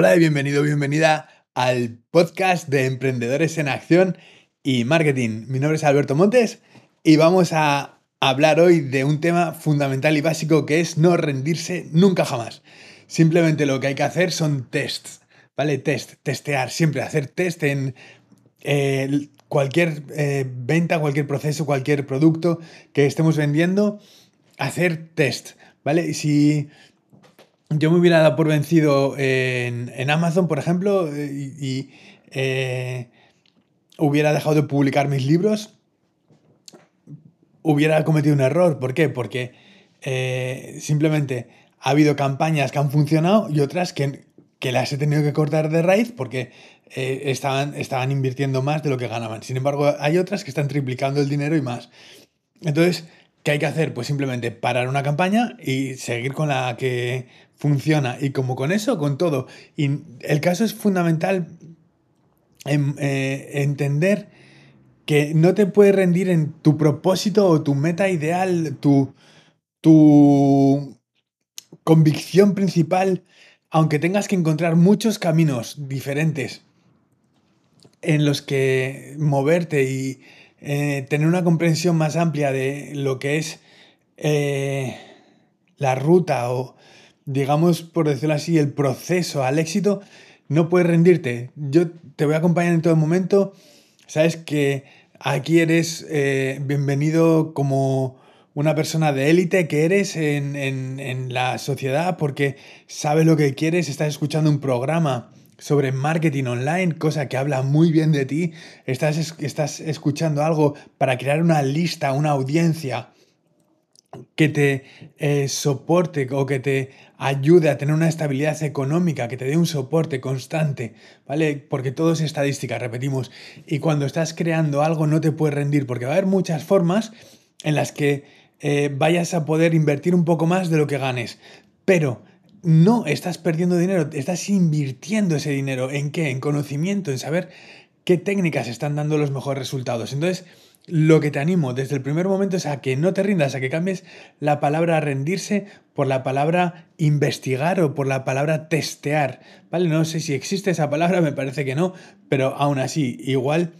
Hola y bienvenido, bienvenida al podcast de Emprendedores en Acción y Marketing. Mi nombre es Alberto Montes y vamos a hablar hoy de un tema fundamental y básico que es no rendirse nunca jamás. Simplemente lo que hay que hacer son tests, ¿vale? Test, testear, siempre hacer test en eh, cualquier eh, venta, cualquier proceso, cualquier producto que estemos vendiendo, hacer test, ¿vale? Y si yo me hubiera dado por vencido en, Amazon, por ejemplo, eh, y, eh, hubiera dejado de publicar mis libros, hubiera cometido un error. ¿Por qué? Porque eh, simplemente ha habido campañas que han funcionado y otras que, que las he tenido que cortar de raíz porque estaban, estaban invirtiendo más de lo que ganaban. Sin embargo, hay otras que están triplicando el dinero y más. Entonces, ¿Qué hay que hacer? Pues simplemente parar una campaña y seguir con la que funciona. Y como con eso, con todo. Y el caso es fundamental eh, entender que no te puedes rendir en tu propósito o tu meta ideal, tu, tu convicción principal, aunque tengas que encontrar muchos caminos diferentes en los que moverte y eh, tener una comprensión más amplia de lo que es eh, la ruta o, digamos, por decirlo así, el proceso al éxito, no puedes rendirte. Yo te voy a acompañar en todo momento. Sabes que aquí eres eh, bienvenido como una persona de élite que eres en, en, la sociedad porque sabes lo que quieres, estás escuchando un programa sobre marketing online, cosa que habla muy bien de ti. Estás, estás escuchando algo para crear una lista, una audiencia que te eh, soporte o que te ayude a tener una estabilidad económica, que te dé un soporte constante, ¿vale? Porque todo es estadística, repetimos. Y cuando estás creando algo no te puedes rendir, porque va a haber muchas formas en las que eh, vayas a poder invertir un poco más de lo que ganes. Pero no estás perdiendo dinero, estás invirtiendo ese dinero. ¿En qué? En conocimiento, en saber qué técnicas están dando los mejores resultados. Entonces, lo que te animo desde el primer momento es a que no te rindas, a que cambies la palabra rendirse por la palabra investigar o por la palabra testear. ¿Vale? No sé si existe esa palabra, me parece que no, pero aún así, igual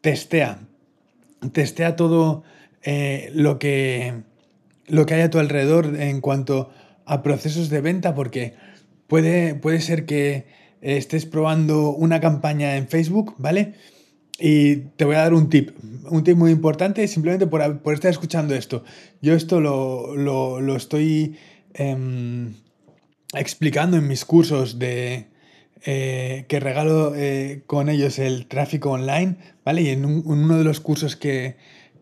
testea. Testea todo eh, lo, que, lo que hay a tu alrededor en cuanto a procesos de venta porque puede, puede ser que estés probando una campaña en Facebook, ¿vale? Y te voy a dar un tip, un tip muy importante simplemente por, estar escuchando esto. Yo esto lo, estoy em, explicando en mis cursos de, eh, que regalo eh, con ellos el tráfico online, ¿vale? Y en, uno de los cursos que,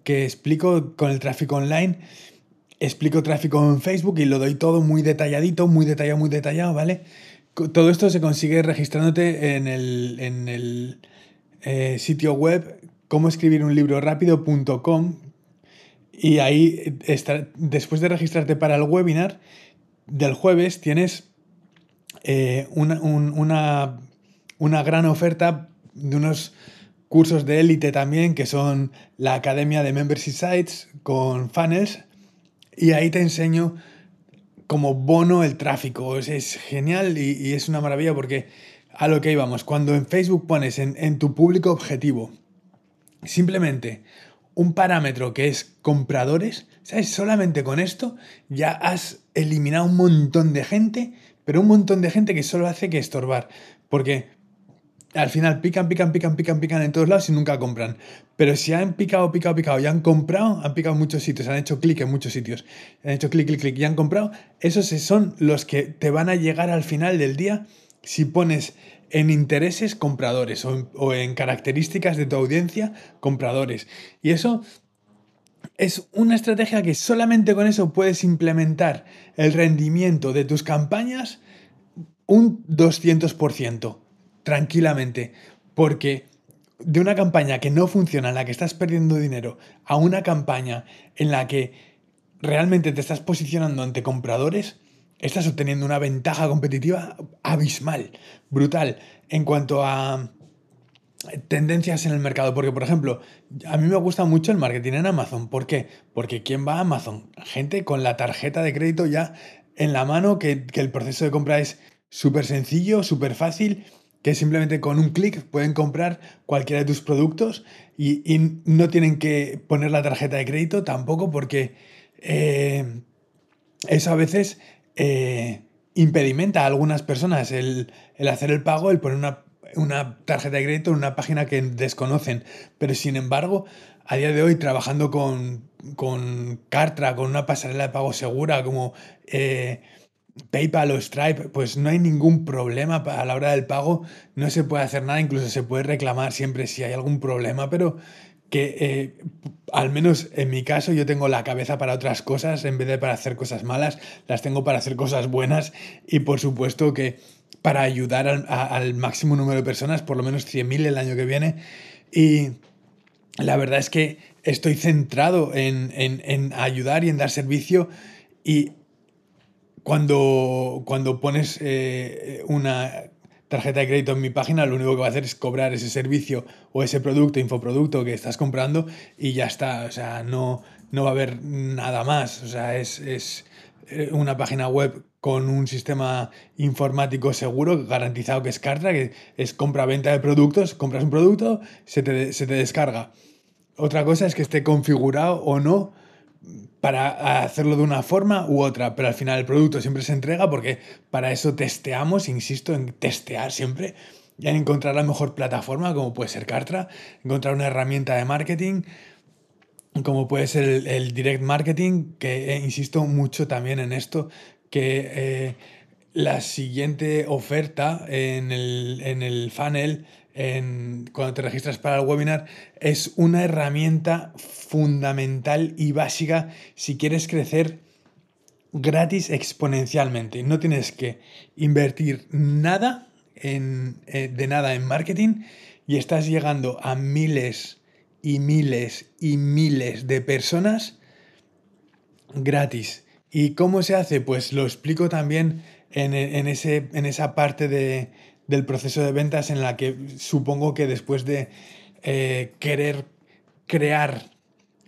que explico con el tráfico online, explico tráfico en Facebook y lo doy todo muy detalladito, muy detallado, muy detallado, ¿vale? Todo esto se consigue registrándote en el, en el eh, sitio web cómo escribir un libro rápido.com y ahí está, después de registrarte para el webinar del jueves tienes eh, una, una, una gran oferta de unos cursos de élite también que son la Academia de Membership Sites con funnels y ahí te enseño como bono el tráfico. Es, genial y, es una maravilla porque a lo que íbamos, cuando en Facebook pones en, tu público objetivo simplemente un parámetro que es compradores, ¿sabes? Solamente con esto ya has eliminado un montón de gente, pero un montón de gente que solo hace que estorbar. Porque al final pican, pican, pican, pican, pican en todos lados y nunca compran. Pero si han picado, picado, picado y han comprado, han picado en muchos sitios, han hecho clic en muchos sitios, han hecho clic, clic, clic y han comprado, esos son los que te van a llegar al final del día si pones en intereses compradores o o en características de tu audiencia compradores. Y eso es una estrategia que solamente con eso puedes implementar el rendimiento de tus campañas un 200% tranquilamente, porque de una campaña que no funciona, en la que estás perdiendo dinero, a una campaña en la que realmente te estás posicionando ante compradores, estás obteniendo una ventaja competitiva abismal, brutal, en cuanto a tendencias en el mercado. Porque, por ejemplo, a mí me gusta mucho el marketing en Amazon. ¿Por qué? Porque ¿quién va a Amazon? Gente con la tarjeta de crédito ya en la mano, que, que el proceso de compra es súper sencillo, súper fácil, que simplemente con un clic pueden comprar cualquiera de tus productos y, no tienen que poner la tarjeta de crédito tampoco porque eh, eso a veces eh, impedimenta a algunas personas el, hacer el pago, el poner una, una, tarjeta de crédito en una página que desconocen. Pero sin embargo, a día de hoy trabajando con, con Cartra, con una pasarela de pago segura como eh, PayPal o Stripe, pues no hay ningún problema a la hora del pago, no se puede hacer nada, incluso se puede reclamar siempre si hay algún problema, pero que eh, al menos en mi caso yo tengo la cabeza para otras cosas en vez de para hacer cosas malas, las tengo para hacer cosas buenas y por supuesto que para ayudar al, máximo número de personas, por lo menos 100.000 el año que viene. Y la verdad es que estoy centrado en, ayudar y en dar servicio y cuando, cuando pones eh, una tarjeta de crédito en mi página, lo único que va a hacer es cobrar ese servicio o ese producto, infoproducto que estás comprando y ya está. O sea, no, no va a haber nada más. O sea, es, es eh, una página web con un sistema informático seguro, garantizado que es Carta, que es compra-venta de productos, compras un producto, se te, se te descarga. Otra cosa es que esté configurado o no para hacerlo de una forma u otra, pero al final el producto siempre se entrega porque para eso testeamos, insisto en testear siempre y en encontrar la mejor plataforma como puede ser Cartra, encontrar una herramienta de marketing como puede ser el, direct marketing, que eh, insisto mucho también en esto, que eh, la siguiente oferta en el, en el funnel cuando te registras para el webinar es una herramienta fundamental y básica si quieres crecer gratis exponencialmente. No tienes que invertir nada en, eh, de nada en marketing y estás llegando a miles y miles y miles de personas gratis. ¿Y cómo se hace? Pues lo explico también en, ese, en esa parte de, del proceso de ventas en la que supongo que después de eh, querer crear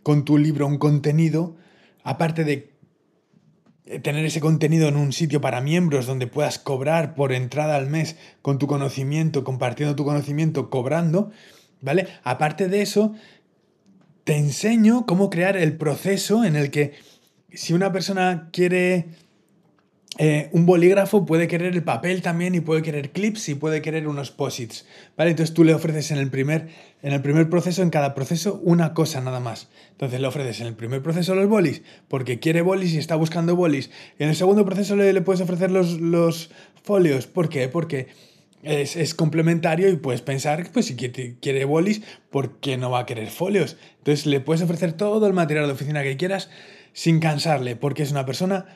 con tu libro un contenido, aparte de tener ese contenido en un sitio para miembros donde puedas cobrar por entrada al mes con tu conocimiento, compartiendo tu conocimiento, cobrando, ¿vale? Aparte de eso, te enseño cómo crear el proceso en el que si una persona quiere eh, un bolígrafo puede querer el papel también y puede querer clips y puede querer unos posits, ¿vale? Entonces tú le ofreces en el, primer, en el primer proceso, en cada proceso, una cosa nada más. Entonces le ofreces en el primer proceso los bolis porque quiere bolis y está buscando bolis. Y en el segundo proceso le, puedes ofrecer los, los folios. ¿Por qué? Porque es, es, complementario y puedes pensar, pues si quiere, quiere bolis, ¿por qué no va a querer folios? Entonces le puedes ofrecer todo el material de oficina que quieras sin cansarle, porque es una persona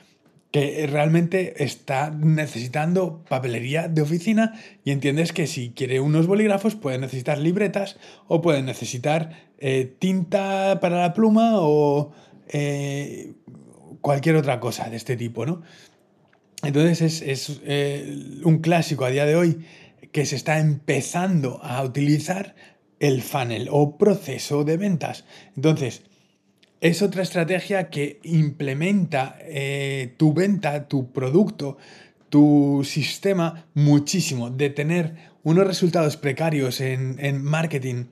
que realmente está necesitando papelería de oficina y entiendes que si quiere unos bolígrafos puede necesitar libretas o puede necesitar eh, tinta para la pluma o eh, cualquier otra cosa de este tipo, ¿no? Entonces es, eh, un clásico a día de hoy que se está empezando a utilizar el funnel o proceso de ventas. Entonces, es otra estrategia que implementa eh, tu venta, tu producto, tu sistema muchísimo. De tener unos resultados precarios en, marketing,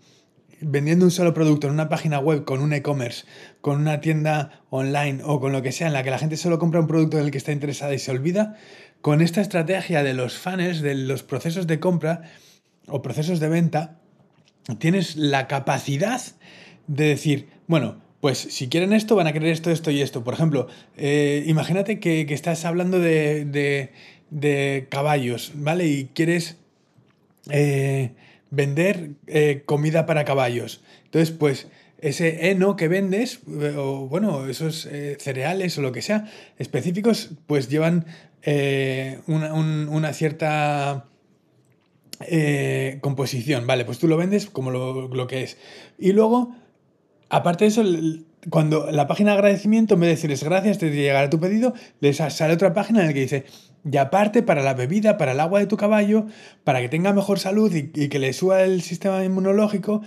vendiendo un solo producto en una página web con un e-commerce, con una tienda online o con lo que sea en la que la gente solo compra un producto en el que está interesada y se olvida, con esta estrategia de los funnels, de los procesos de compra o procesos de venta, tienes la capacidad de decir, bueno, pues si quieren esto, van a querer esto, esto y esto. Por ejemplo, eh, imagínate que, estás hablando de, caballos, ¿vale? Y quieres eh, vender eh, comida para caballos. Entonces, pues ese heno que vendes, o bueno, esos cereales o lo que sea, específicos, pues llevan una, cierta... composición, vale, pues tú lo vendes como lo, lo que es. Y luego Aparte de eso, cuando la página de agradecimiento, en vez de decirles gracias, te llegará tu pedido, les sale otra página en la que dice, y aparte para la bebida, para el agua de tu caballo, para que tenga mejor salud y, que le suba el sistema inmunológico,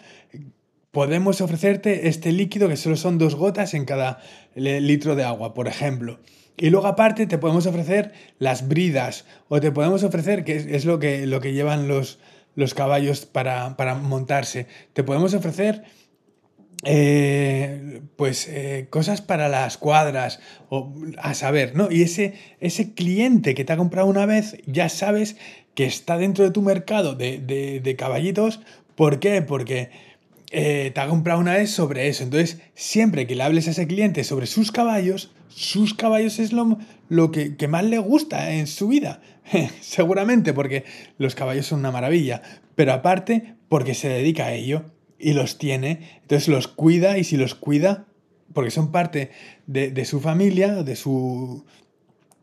podemos ofrecerte este líquido que solo son dos gotas en cada litro de agua, por ejemplo. Y luego aparte te podemos ofrecer las bridas o te podemos ofrecer, que es, lo, que, lo que llevan los, los caballos para, para montarse, te podemos ofrecer eh, pues eh, cosas para las cuadras o a saber, ¿no? Y ese, ese cliente que te ha comprado una vez, ya sabes que está dentro de tu mercado de, de, caballitos. ¿Por qué? Porque eh, te ha comprado una vez sobre eso. Entonces, siempre que le hables a ese cliente sobre sus caballos, sus caballos es lo, lo que, que más le gusta en su vida. Seguramente porque los caballos son una maravilla, pero aparte porque se dedica a ello y los tiene, entonces los cuida y si los cuida, porque son parte de, su familia, de su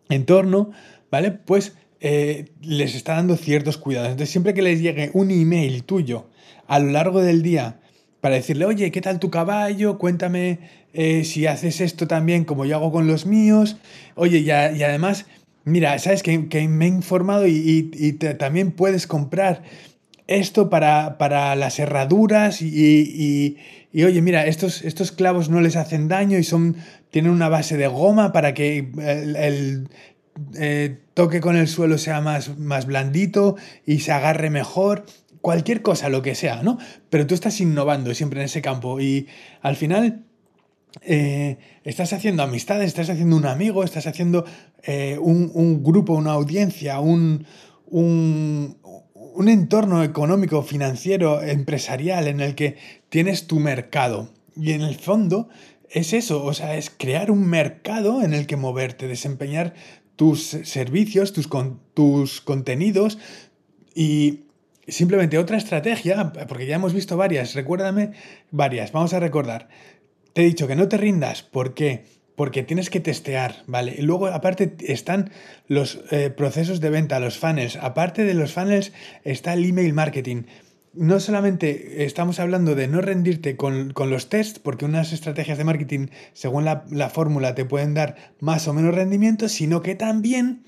entorno, ¿vale? Pues eh, les está dando ciertos cuidados. Entonces siempre que les llegue un email tuyo a lo largo del día para decirle, oye, ¿qué tal tu caballo? Cuéntame eh, si haces esto también como yo hago con los míos. Oye, y, además, mira, sabes que, me he informado y, también puedes comprar esto para, para las herraduras y, y, oye, mira, estos, estos clavos no les hacen daño y son, tienen una base de goma para que el, eh, toque con el suelo sea más, más blandito y se agarre mejor. Cualquier cosa, lo que sea, ¿no? Pero tú estás innovando siempre en ese campo y al final eh, estás haciendo amistades, estás haciendo un amigo, estás haciendo eh, un, un, grupo, una audiencia, un, un, un entorno económico, financiero, empresarial en el que tienes tu mercado. Y en el fondo es eso, o sea, es crear un mercado en el que moverte, desempeñar tus servicios, tus, tus contenidos y simplemente otra estrategia, porque ya hemos visto varias, recuérdame varias, vamos a recordar. Te he dicho que no te rindas, ¿por qué? Porque tienes que testear, ¿vale? Y luego aparte están los eh, procesos de venta, los funnels. Aparte de los funnels está el email marketing. No solamente estamos hablando de no rendirte con, los tests, porque unas estrategias de marketing, según la, la fórmula, te pueden dar más o menos rendimiento, sino que también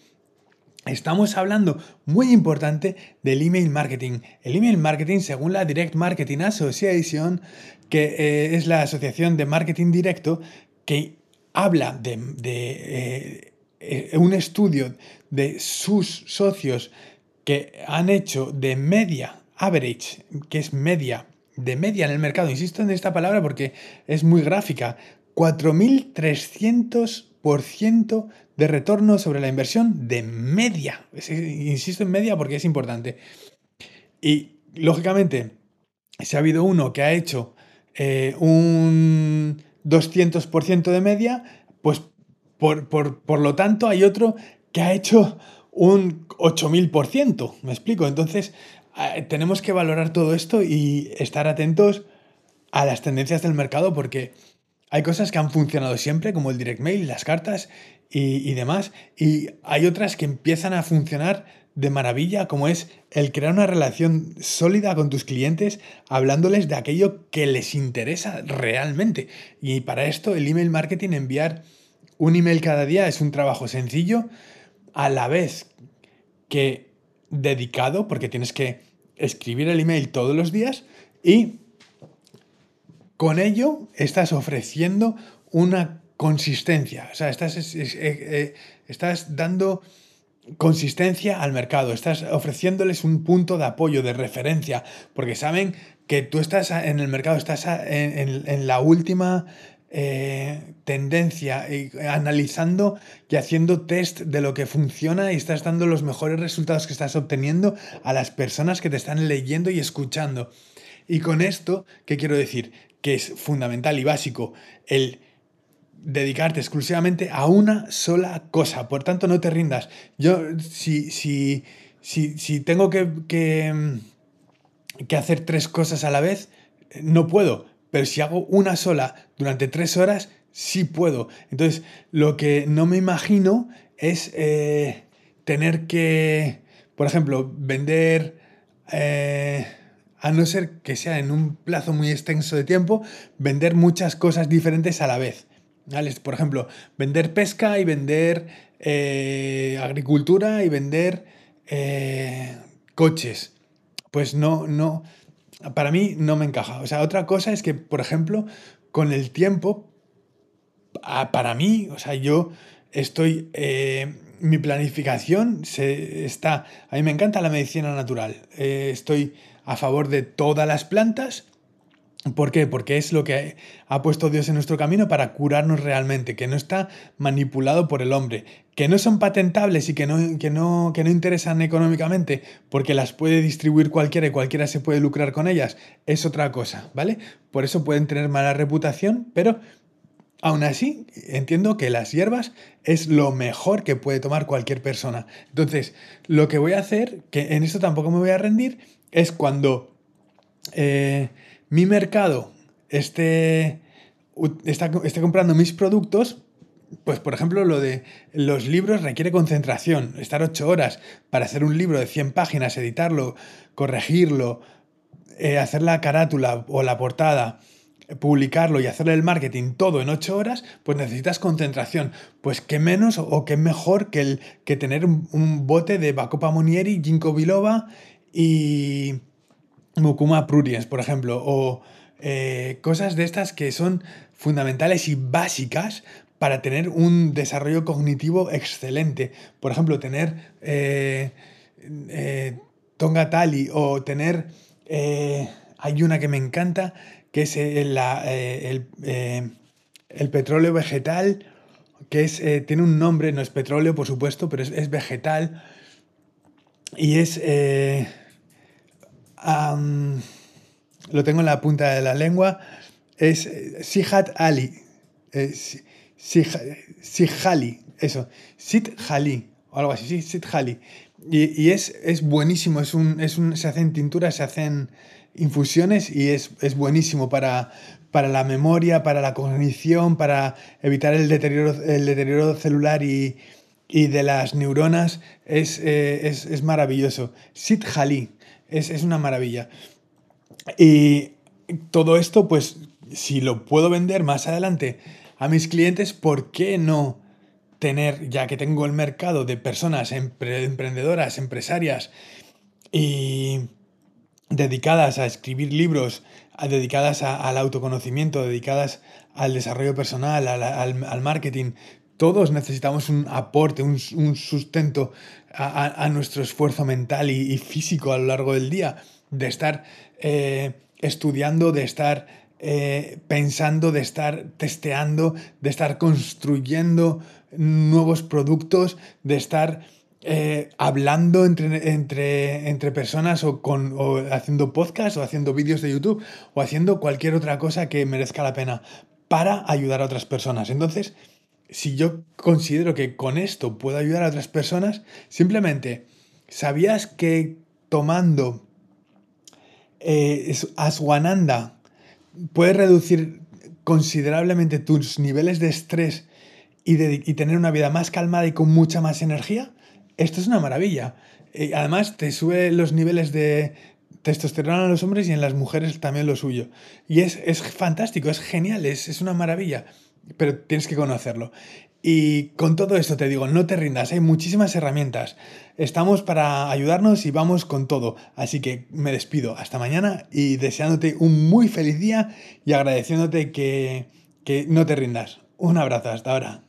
Estamos hablando, muy importante, del email marketing. El email marketing, según la Direct Marketing Association, que eh, es la asociación de marketing directo, que habla de, eh, eh, un estudio de sus socios que han hecho de media, average, que es media, de media en el mercado, insisto en esta palabra porque es muy gráfica, 4.300% de retorno sobre la inversión de media. Insisto en media porque es importante. Y lógicamente, si ha habido uno que ha hecho eh, un 200% de media, pues por, lo tanto hay otro que ha hecho un 8000%, me explico. Entonces, eh, tenemos que valorar todo esto y estar atentos a las tendencias del mercado porque hay cosas que han funcionado siempre, como el direct mail, las cartas y, y demás, y hay otras que empiezan a funcionar de maravilla como es el crear una relación sólida con tus clientes hablándoles de aquello que les interesa realmente. Y para esto el email marketing, enviar un email cada día es un trabajo sencillo, a la vez que dedicado, porque tienes que escribir el email todos los días y con ello estás ofreciendo una consistencia, o sea, estás, eh, eh, estás dando consistencia al mercado, estás ofreciéndoles un punto de apoyo, de referencia, porque saben que tú estás en el mercado, estás en, la última eh, tendencia, y analizando y haciendo test de lo que funciona y estás dando los mejores resultados que estás obteniendo a las personas que te están leyendo y escuchando. Y con esto, ¿qué quiero decir? Que es fundamental y básico el dedicarte exclusivamente a una sola cosa. Por tanto, no te rindas. Yo, si, si, si, si tengo que, que, que, hacer tres cosas a la vez, no puedo. Pero si hago una sola durante tres horas, sí puedo. Entonces, lo que no me imagino es eh, tener que, por ejemplo, vender... Eh, a no ser que sea en un plazo muy extenso de tiempo, vender muchas cosas diferentes a la vez. Por ejemplo, vender pesca y vender eh, agricultura y vender eh, coches. Pues no, no, para mí no me encaja. O sea, otra cosa es que, por ejemplo, con el tiempo, para mí, o sea, yo estoy... Eh, mi planificación se, está... A mí me encanta la medicina natural. Estoy a favor de todas las plantas. ¿Por qué? Porque es lo que ha puesto Dios en nuestro camino para curarnos realmente, que no está manipulado por el hombre, que no son patentables y que no, que no, que no interesan económicamente porque las puede distribuir cualquiera y cualquiera se puede lucrar con ellas, es otra cosa, ¿vale? Por eso pueden tener mala reputación, pero Aún así, entiendo que las hierbas es lo mejor que puede tomar cualquier persona. Entonces, lo que voy a hacer, que en esto tampoco me voy a rendir, es cuando eh, mi mercado esté, esté comprando mis productos, pues por ejemplo lo de los libros requiere concentración, estar ocho horas para hacer un libro de 100 páginas, editarlo, corregirlo, eh, hacer la carátula o la portada, publicarlo y hacerle el marketing todo en ocho horas, pues necesitas concentración. Pues qué menos o qué mejor que, el, que tener un, bote de Bacopa Monieri, Ginkgo biloba y Mukuma pruriens, por ejemplo, o eh, cosas de estas que son fundamentales y básicas para tener un desarrollo cognitivo excelente. Por ejemplo, tener eh, eh, Tonga Tali o tener... hay una que me encanta que es eh, el, petróleo vegetal, que es, tiene un nombre, no es petróleo, por supuesto, pero es, vegetal. Y es... lo tengo en la punta de la lengua. Es Sihat Ali. Sihali, eso. Sithali, o algo así, sí, Sithali. Y, y es, es, buenísimo, es un, es un, se hacen tinturas, se hacen infusiones y es, buenísimo para, para, la memoria, para la cognición, para evitar el deterioro, el deterioro celular y, de las neuronas. Es, eh, es, maravilloso. Sit Jali es, es una maravilla. Y todo esto, pues, si lo puedo vender más adelante a mis clientes, ¿por qué no tener, ya que tengo el mercado de personas emprendedoras, empresarias y dedicadas a escribir libros, dedicadas al autoconocimiento, dedicadas al desarrollo personal, al, marketing. Todos necesitamos un aporte, un, sustento a, nuestro esfuerzo mental y, físico a lo largo del día, de estar eh, estudiando, de estar eh, pensando, de estar testeando, de estar construyendo nuevos productos, de estar eh, hablando entre, entre, entre, personas o, con, o haciendo podcast o haciendo vídeos de YouTube o haciendo cualquier otra cosa que merezca la pena para ayudar a otras personas. Entonces, si yo considero que con esto puedo ayudar a otras personas, simplemente, ¿sabías que tomando eh, aswananda puedes reducir considerablemente tus niveles de estrés y, tener una vida más calmada y con mucha más energía? esto es una maravilla. Y además te sube los niveles de testosterona en los hombres y en las mujeres también lo suyo. Y es, fantástico, es genial, es, es una maravilla. Pero tienes que conocerlo. Y con todo esto te digo, no te rindas, hay muchísimas herramientas. Estamos para ayudarnos y vamos con todo. Así que me despido. Hasta mañana y deseándote un muy feliz día y agradeciéndote que, que no te rindas. Un abrazo, hasta ahora.